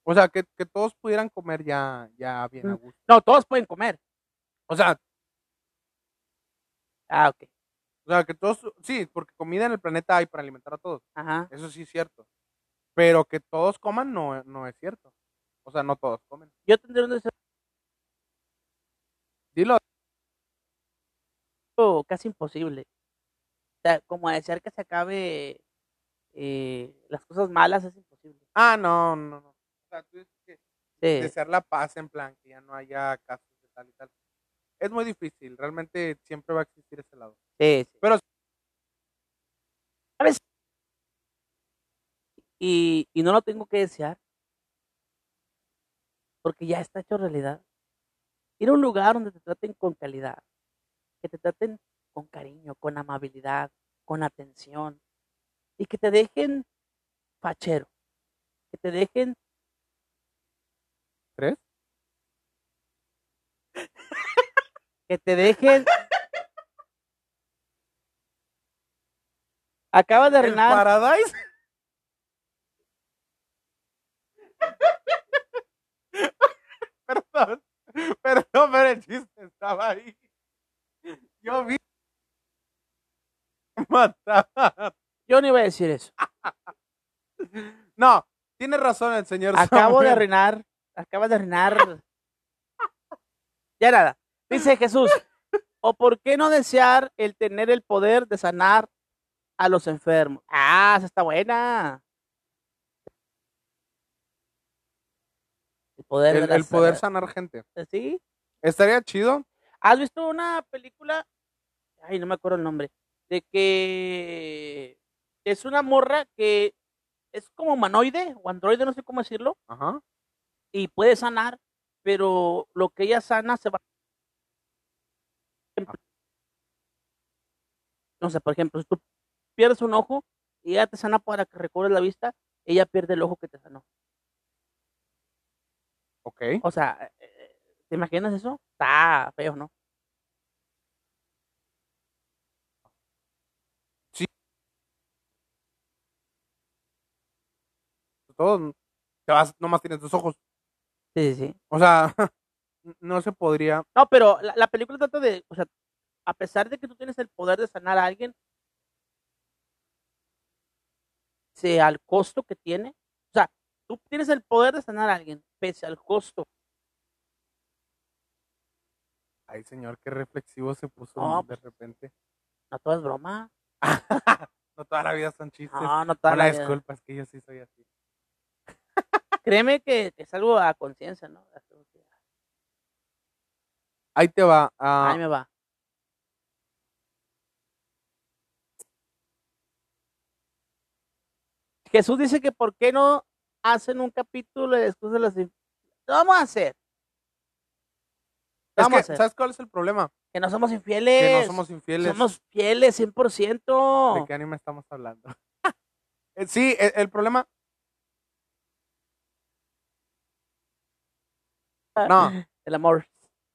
O sea, que, que todos pudieran comer ya, ya bien a Mm. gusto. No, todos pueden comer. O sea, Ah, ok. o sea, que todos, sí, porque comida en el planeta hay para alimentar a todos. Ajá. Eso sí es cierto. Pero que todos coman no, no es cierto. O sea, no todos comen. Yo tendría un deseo Dilo. hecho casi imposible. Como desear que se acabe eh, las cosas malas es imposible. Ah, no, no, no. O sea, tú dices que Sí, desear la paz en plan, que ya no haya casos de tal y tal. Es muy difícil, realmente siempre va a existir ese lado. sí, sí. Pero- ¿Sabes? Y, y no lo tengo que desear. Porque ya está hecho realidad. Ir a un lugar donde te traten con calidad. Que te traten con cariño, con amabilidad, con atención. Y que te dejen fachero. Que te dejen ¿Tres? que te dejen. Acabas de ¿El arruinar. Paradise? (laughs) perdón, perdón, pero el chiste estaba ahí. Yo vi. (laughs) Matar. Yo no iba a decir eso. (laughs) No, tiene razón el señor. Acabo de arruinar. Acabas de arruinar. Ya nada. Dice Jesús. ¿O por qué no desear el tener el poder de sanar a los enfermos? Ah, esa está buena. El poder, El, el sanar gente. ¿Sí? Estaría chido. ¿Has visto una película? Ay, no me acuerdo el nombre. De que es una morra que es como humanoide o androide, no sé cómo decirlo, Ajá. y puede sanar, pero lo que ella sana se va. No sé, por ejemplo, si tú pierdes un ojo y ella te sana para que recobres la vista, ella pierde el ojo que te sanó. Ok. O sea, eh, ¿te imaginas eso? Está feo, ¿no? Todo. Te vas, nomás tienes dos ojos. Sí, sí, sí. O sea, (laughs) no se podría. No, pero la, la película trata de, o sea, a pesar de que tú tienes el poder de sanar a alguien, sea al costo que tiene, o sea, tú tienes el poder de sanar a alguien, pese al costo. Ay, señor, qué reflexivo se puso No, de repente. No todo es broma. (laughs) no toda la vida son chistes. No, no toda Una la vida. disculpa, es que yo sí soy así. Créeme que es algo a conciencia, ¿no? Que- Ahí te va. ah, Ahí me va. Jesús dice que por qué no hacen un capítulo de después de inf- Lo vamos a hacer. Lo es vamos que, a hacer. ¿sabes cuál es el problema? Que no somos infieles. Que no somos infieles. Somos fieles 100%. ¿De qué anime estamos hablando? (laughs) Eh, sí, el, el problema. (laughs) No, El amor.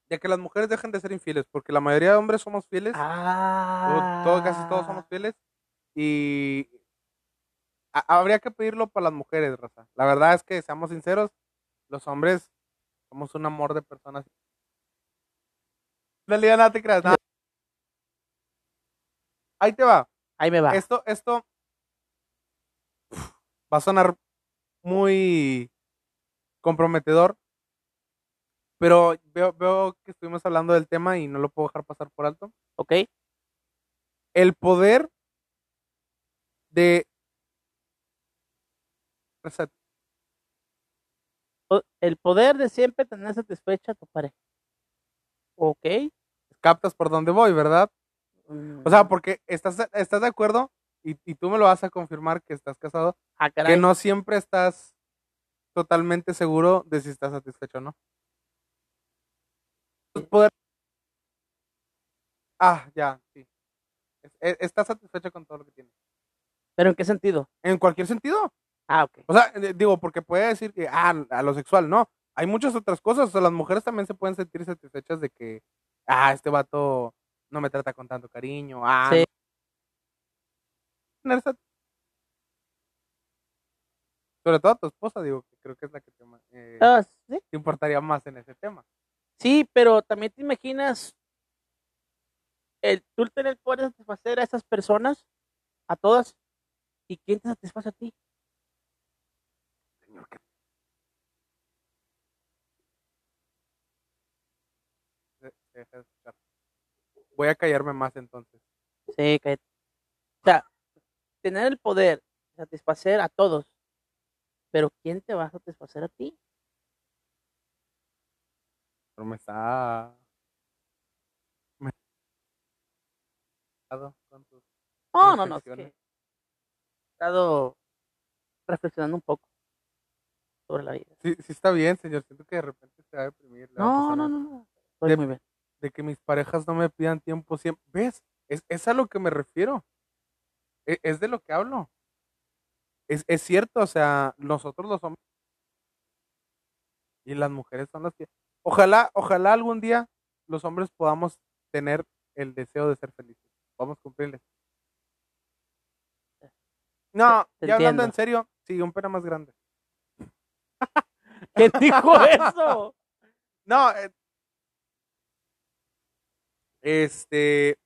de que las mujeres dejen de ser infieles, porque la mayoría de hombres somos fieles. Ah. todo- todo- casi todos somos fieles. Y ha- habría que pedirlo para las mujeres, raza. La verdad es que, seamos sinceros, los hombres somos un amor de personas. Realidad, nada te creas. nada. Ahí te va. Ahí me va. Esto, esto va a sonar muy comprometedor, pero veo, veo que estuvimos hablando del tema y no lo puedo dejar pasar por alto. ¿Ok? El poder de O- El poder de siempre tener satisfecha a tu pareja. ¿Ok? captas por dónde voy, ¿verdad? O sea, Mm. porque estás, estás de acuerdo y, y tú me lo vas a confirmar que estás casado, Ah, que no siempre estás totalmente seguro de si estás satisfecho o no. Poder... Ah, ya, sí. E- Estás satisfecho con todo lo que tienes. ¿Pero en qué sentido? En cualquier sentido. Ah, ok. O sea, eh, digo, porque puede decir que, ah, a lo sexual, no. Hay muchas otras cosas. O sea, las mujeres también se pueden sentir satisfechas de que, ah, este vato no me trata con tanto cariño. Ah, Sí. no. Sobre todo a tu esposa, digo, que creo que es la que te, eh, Ah, sí. te importaría más en ese tema. Sí, pero también te imaginas el tú tener el poder de satisfacer a esas personas, a todas, y quién te satisface a ti. Señor, se deja de escuchar. Voy a callarme más entonces. Sí, que, o sea, tener el poder de satisfacer a todos, pero ¿quién te va a satisfacer a ti? Pero me está... Me... con tus No, no, no, es que he estado reflexionando un poco sobre la vida. Sí, sí está bien, señor. Siento que de repente se va a deprimir. No, no, no, no, estoy De- muy bien. De que mis parejas no me pidan tiempo siempre. ¿Ves? Es, es a lo que me refiero. E- Es, de lo que hablo. Es, es cierto, o sea, nosotros los hombres y las mujeres son las que... Ojalá, ojalá algún día los hombres podamos tener el deseo de ser felices. Vamos a cumplirles. No, Te ya hablando en serio, sí, un pena más grande. (laughs) ¿Quién dijo eso? No, eh, este,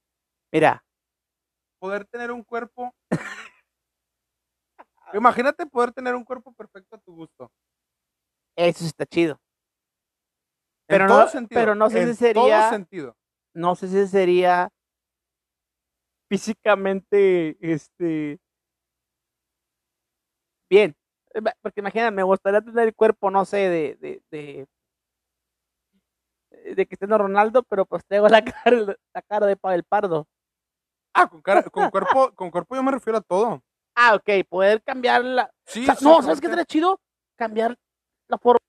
Mira, poder tener un cuerpo. Imagínate poder tener un cuerpo perfecto a tu gusto. eso sí está chido. En Pero todo no- sentido. pero no sé si sería- todo sentido. No sé si sería físicamente, este, bien. Eh, Porque imagina, me gustaría tener el cuerpo, no sé, de, de, de, de Cristiano Ronaldo, pero pues tengo la (laughs) cara, la cara de Pavel Pardo. Ah, con, cara, con cuerpo, (laughs) con cuerpo yo me refiero a todo. Ah, ok, poder cambiar la... Sí, o sea, sí, no, ¿por ¿sabes qué estaría chido? Cambiar la forma.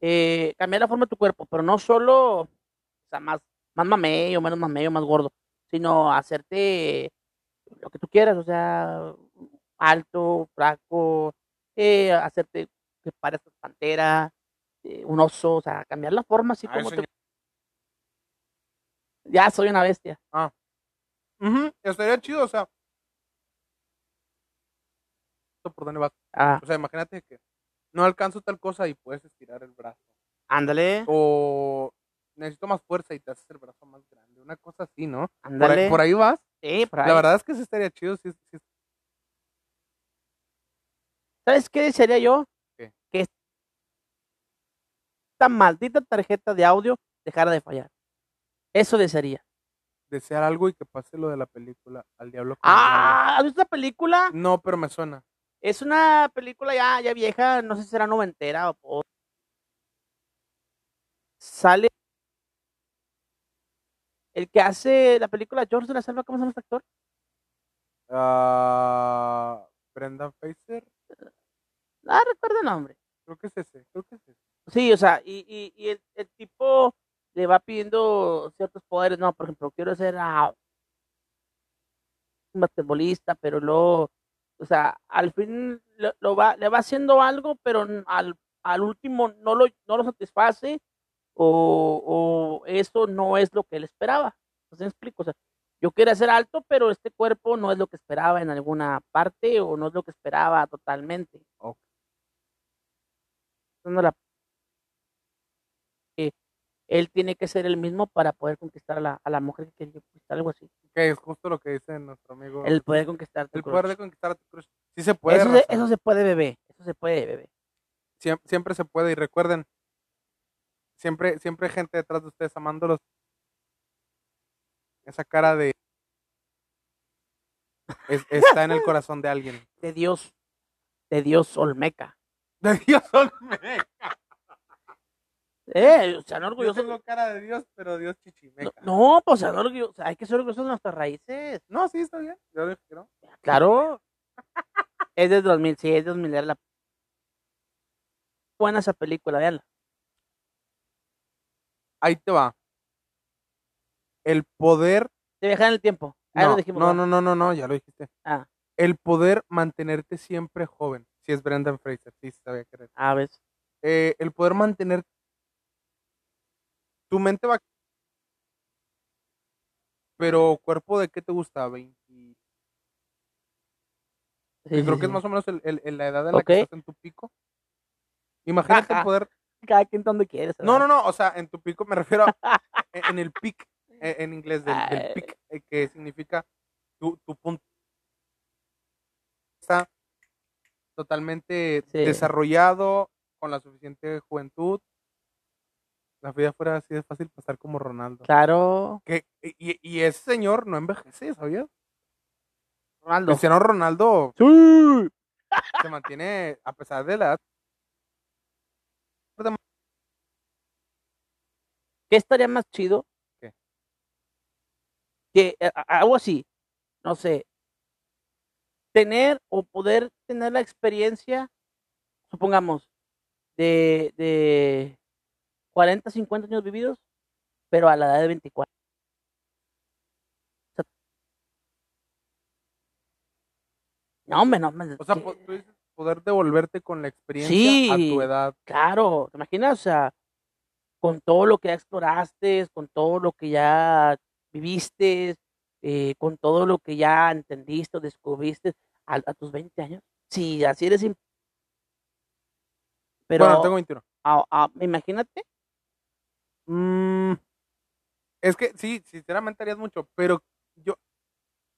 Eh, cambiar la forma de tu cuerpo, pero no solo, o sea, más, más mamey o menos mamey o más gordo, sino hacerte lo que tú quieras, o sea, alto, flaco, eh, hacerte que parezcas pantera, eh, un oso, o sea, cambiar la forma así Ay, como te... Ya soy una bestia. Ujú, Estaría chido, o sea. ¿Por dónde vas? Ah, O sea, imagínate que no alcanzo tal cosa y puedes estirar el brazo. ándale, O necesito más fuerza y te haces el brazo más grande. Una cosa así, ¿no? Por ándale. ahí, por ahí vas. Sí, por ahí. La verdad es que sí estaría chido. Sí, sí, ¿Sabes qué desearía yo? ¿Qué? Que esta maldita tarjeta de audio dejara de fallar. Eso desearía. desear algo y que pase lo de la película al diablo. con. Ah, ¿has visto esta película? No, pero me suena. Es una película ya, ya vieja, no sé si será noventera o, o- Sale el que hace la película George de la Selva, ¿cómo se llama este actor? Ah, Brendan Fraser. Ah, recuerdo el nombre. Creo que es ese. Creo que es ese. Sí, o sea, y, y, y el, el tipo le va pidiendo ciertos poderes, no, por ejemplo, quiero ser ah, un basquetbolista, pero luego, o sea, al fin lo, lo va, le va haciendo algo, pero al, al último no lo, no lo satisface o, o eso no es lo que él esperaba. Entonces explico, o sea, yo quería ser alto, pero este cuerpo no es lo que esperaba en alguna parte o no es lo que esperaba totalmente. Ok. Dando la- él tiene que ser el mismo para poder conquistar a la, a la mujer que quería conquistar, algo así. Que es justo lo que dice nuestro amigo. El poder conquistar tu El poder de conquistar a tu crush. Sí se puede. Eso se, raza. eso se puede, bebé. Eso se puede, bebé. Siem- siempre se puede. Y recuerden, siempre, siempre hay gente detrás de ustedes amándolos. Esa cara de. es- está en el (laughs) corazón de alguien. De Dios. De Dios Olmeca. De Dios, Olmeca. Eh, sean Yo orgullosos. tengo cara de Dios, pero Dios No, chichimeca. no, pues sean orgullosos. hay que ser orgullosos de nuestras raíces. No, sí, está bien. Yo dije que no. Claro. es de 2000, sí, es de 2000. era la... Buena esa película, veanla. Ahí te va. El poder. De viajar en el tiempo. Ahí lo No, dijimos. no, no, no, no, no, ya lo dijiste. Ah, El poder mantenerte siempre joven. Si es Brendan Fraser, sí, sí sabía que era. ah, ves. Eh, el poder mantener. Tu mente va. Pero cuerpo de qué te gusta? 20. Sí, que sí, creo que es más o menos el- el- el- la edad en la que estás en tu pico. Imagínate Ajá. poder. Cada quien donde quieres. No, no, no, o sea, en tu pico me refiero a, (laughs) en, en el pic, eh, en inglés del, del pic, eh, que significa tu, tu punto. Está totalmente desarrollado, con la suficiente juventud, la vida fuera así de fácil pasar como Ronaldo. Claro, Que, y, y ese señor no envejece, ¿sabías? Ronaldo. Cristiano Ronaldo Sí. se mantiene, a pesar de la edad, ¿Qué estaría más chido? ¿Qué? Que eh, algo así, no sé, tener o poder tener la experiencia, supongamos, de, de 40, 50 años vividos, pero a la edad de 24. O sea, no, hombre, no, hombre, o sea, tú dices poder devolverte con la experiencia a tu edad. Claro, ¿te imaginas? O sea, con todo lo que ya exploraste, con todo lo que ya viviste, eh, con todo lo que ya entendiste o descubriste a, a tus 20 años. Sí, así eres. Pero, bueno, tengo 21. a- a- imagínate, Mm, es que sí, sinceramente harías mucho, pero yo,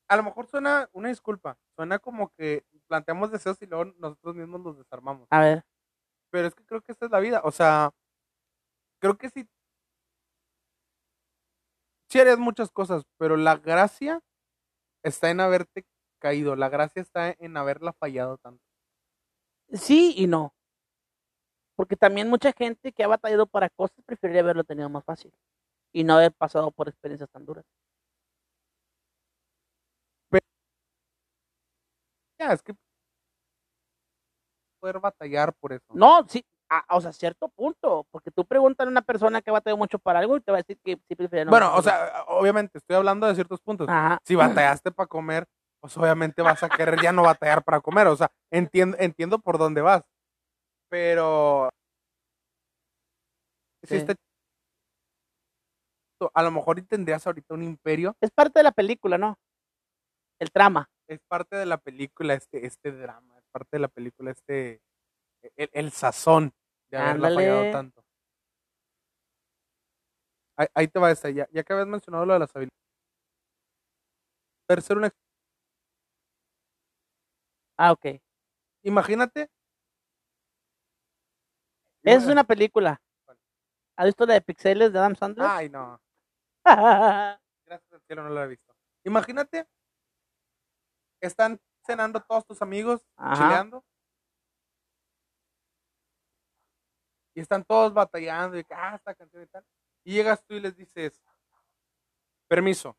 a lo mejor suena una disculpa, suena como que planteamos deseos y luego nosotros mismos los desarmamos. a ver, Pero es que creo que esta es la vida, o sea, creo que sí, sí harías muchas cosas, pero la gracia está en haberte caído, la gracia está en haberla fallado tanto. sí y no. Porque también mucha gente que ha batallado para cosas preferiría haberlo tenido más fácil y no haber pasado por experiencias tan duras. Ya, es que poder batallar por eso. No, sí, a, o sea, cierto punto, porque tú preguntas a una persona que ha batallado mucho para algo y te va a decir que sí prefiere no bueno, o sea, obviamente estoy hablando de ciertos puntos. Ajá. si batallaste para comer, pues obviamente vas a querer ya no batallar para comer. O sea, entiendo, entiendo por dónde vas. Pero si Sí. está- a lo mejor tendrías ahorita un imperio. Es parte de la película, ¿no? El trama. Es parte de la película este, este drama, es parte de la película este, el, el sazón de haberla fallado tanto. Ahí, ahí te va esta, ya, ya que habías mencionado lo de las habilidades. Ser una Ah, ok. Imagínate. Es una película. ¿Has visto la de Pixeles de Adam Sandler? Ay, no. (laughs) Gracias al cielo no lo he visto. Imagínate. Están cenando todos tus amigos, Ajá. chileando. Y están todos batallando y que, ah, esta canción y tal. Y llegas tú y les dices, permiso.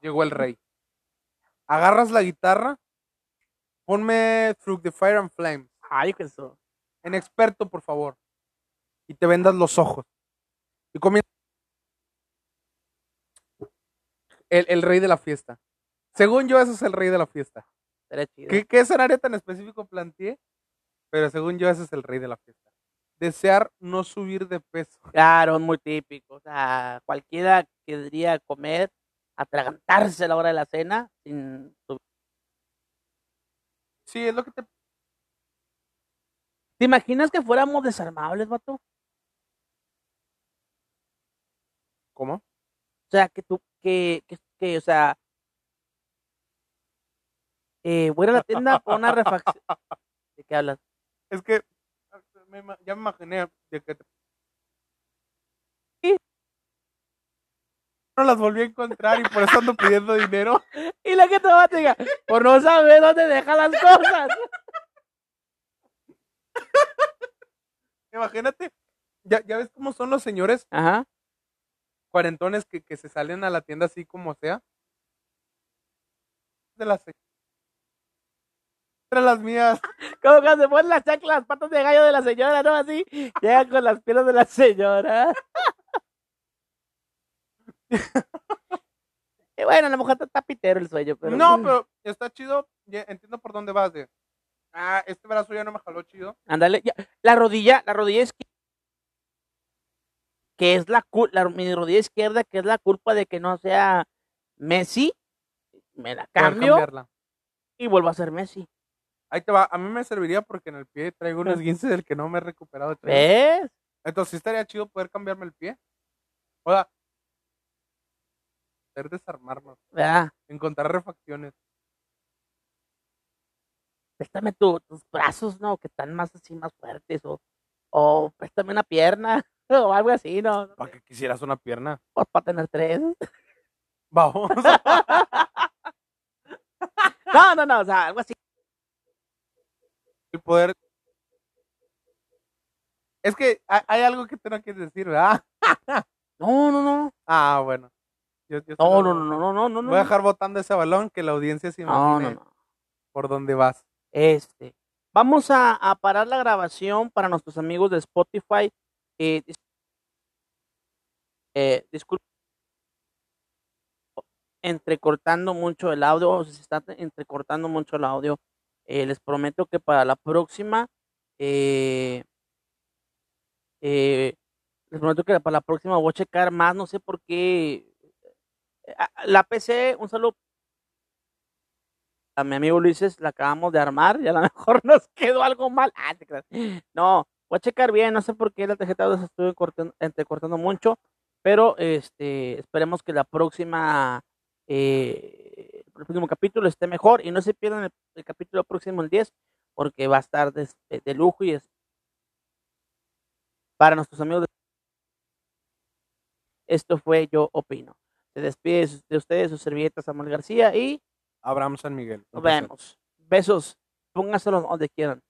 Llegó el rey. Agarras la guitarra, ponme Through the Fire and Flames. Ay, que eso. En experto, por favor. Y te vendas los ojos. Y comienza. El, el rey de la fiesta. Según yo, ese es el rey de la fiesta. Chido. ¿Qué, qué escenario tan específico planteé? Pero según yo, ese es el rey de la fiesta. Desear no subir de peso. Claro, muy típico. O sea, cualquiera querría comer, atragantarse a la hora de la cena sin subir. Sí, es lo que te. ¿Te imaginas que fuéramos desarmables, vato? ¿Cómo? O sea, que tú, que, que, que, o sea, eh, voy a la tienda por una refacción. (laughs) ¿De qué hablas? Es que me ya me imaginé de que te- no las volví a encontrar y por eso ando pidiendo dinero. (laughs) Y la gente va a diga, por no saber dónde deja las cosas. (laughs) Imagínate, ya, ya ves cómo son los señores Ajá. cuarentones que, que se salen a la tienda así como sea. De las Entre las mías. (laughs) Como cuando se ponen las chanclas, las patas de gallo de la señora, ¿no? Así, llegan con las piernas de la señora. (laughs) y bueno, a lo mejor está pitero el sueño, pero... No, pero está chido. entiendo por dónde vas de. Ah, este brazo ya no me jaló chido. Ándale, ya. La rodilla, la rodilla izquierda, que es la, la mi rodilla izquierda, que es la culpa de que no sea Messi, me la cambio y vuelvo a ser Messi. Ahí te va. A mí me serviría porque en el pie traigo un esguince del que no me he recuperado. ¿Ves? Entonces sí estaría chido poder cambiarme el pie. O sea, poder desarmarnos. ¿Verdad? Encontrar refacciones. Préstame tu- tus brazos, ¿no? Que están más así, más fuertes, o O préstame una pierna. (laughs) O algo así, ¿no? ¿Para qué quisieras una pierna? Pues para tener tres. (laughs) Vamos. (laughs) No, no, no, o sea, algo así. el poder. Es que hay, algo que tú no quieres decir, ¿verdad? No, no, no. Ah, bueno. Yo, yo sí No, no, no, no, no, no, no. Voy a dejar botando ese balón que la audiencia se No, imagine no, no. por dónde vas. Este. Vamos a, parar la grabación para nuestros amigos de Spotify. Eh, eh, disculpen. Entrecortando mucho el audio, o se está entrecortando mucho el audio. Eh, les prometo que para la próxima, eh, eh, les prometo que para la próxima voy a checar más, no sé por qué. Ah, La PC, un saludo a mi amigo Luis la acabamos de armar y a lo (laughs) mejor nos quedó algo mal. Ah. No, voy a checar bien, no sé por qué la tarjeta se cortando, entrecortando mucho, pero este esperemos que la próxima eh, el próximo capítulo esté mejor y no se pierdan el, capítulo próximo el 10 porque va a estar de, de lujo y es para nuestros amigos de esto fue Yo Opino. Se despide de ustedes su servilleta Samuel García y Abraham San Miguel. nos vemos. Besos. Póngaselo donde quieran.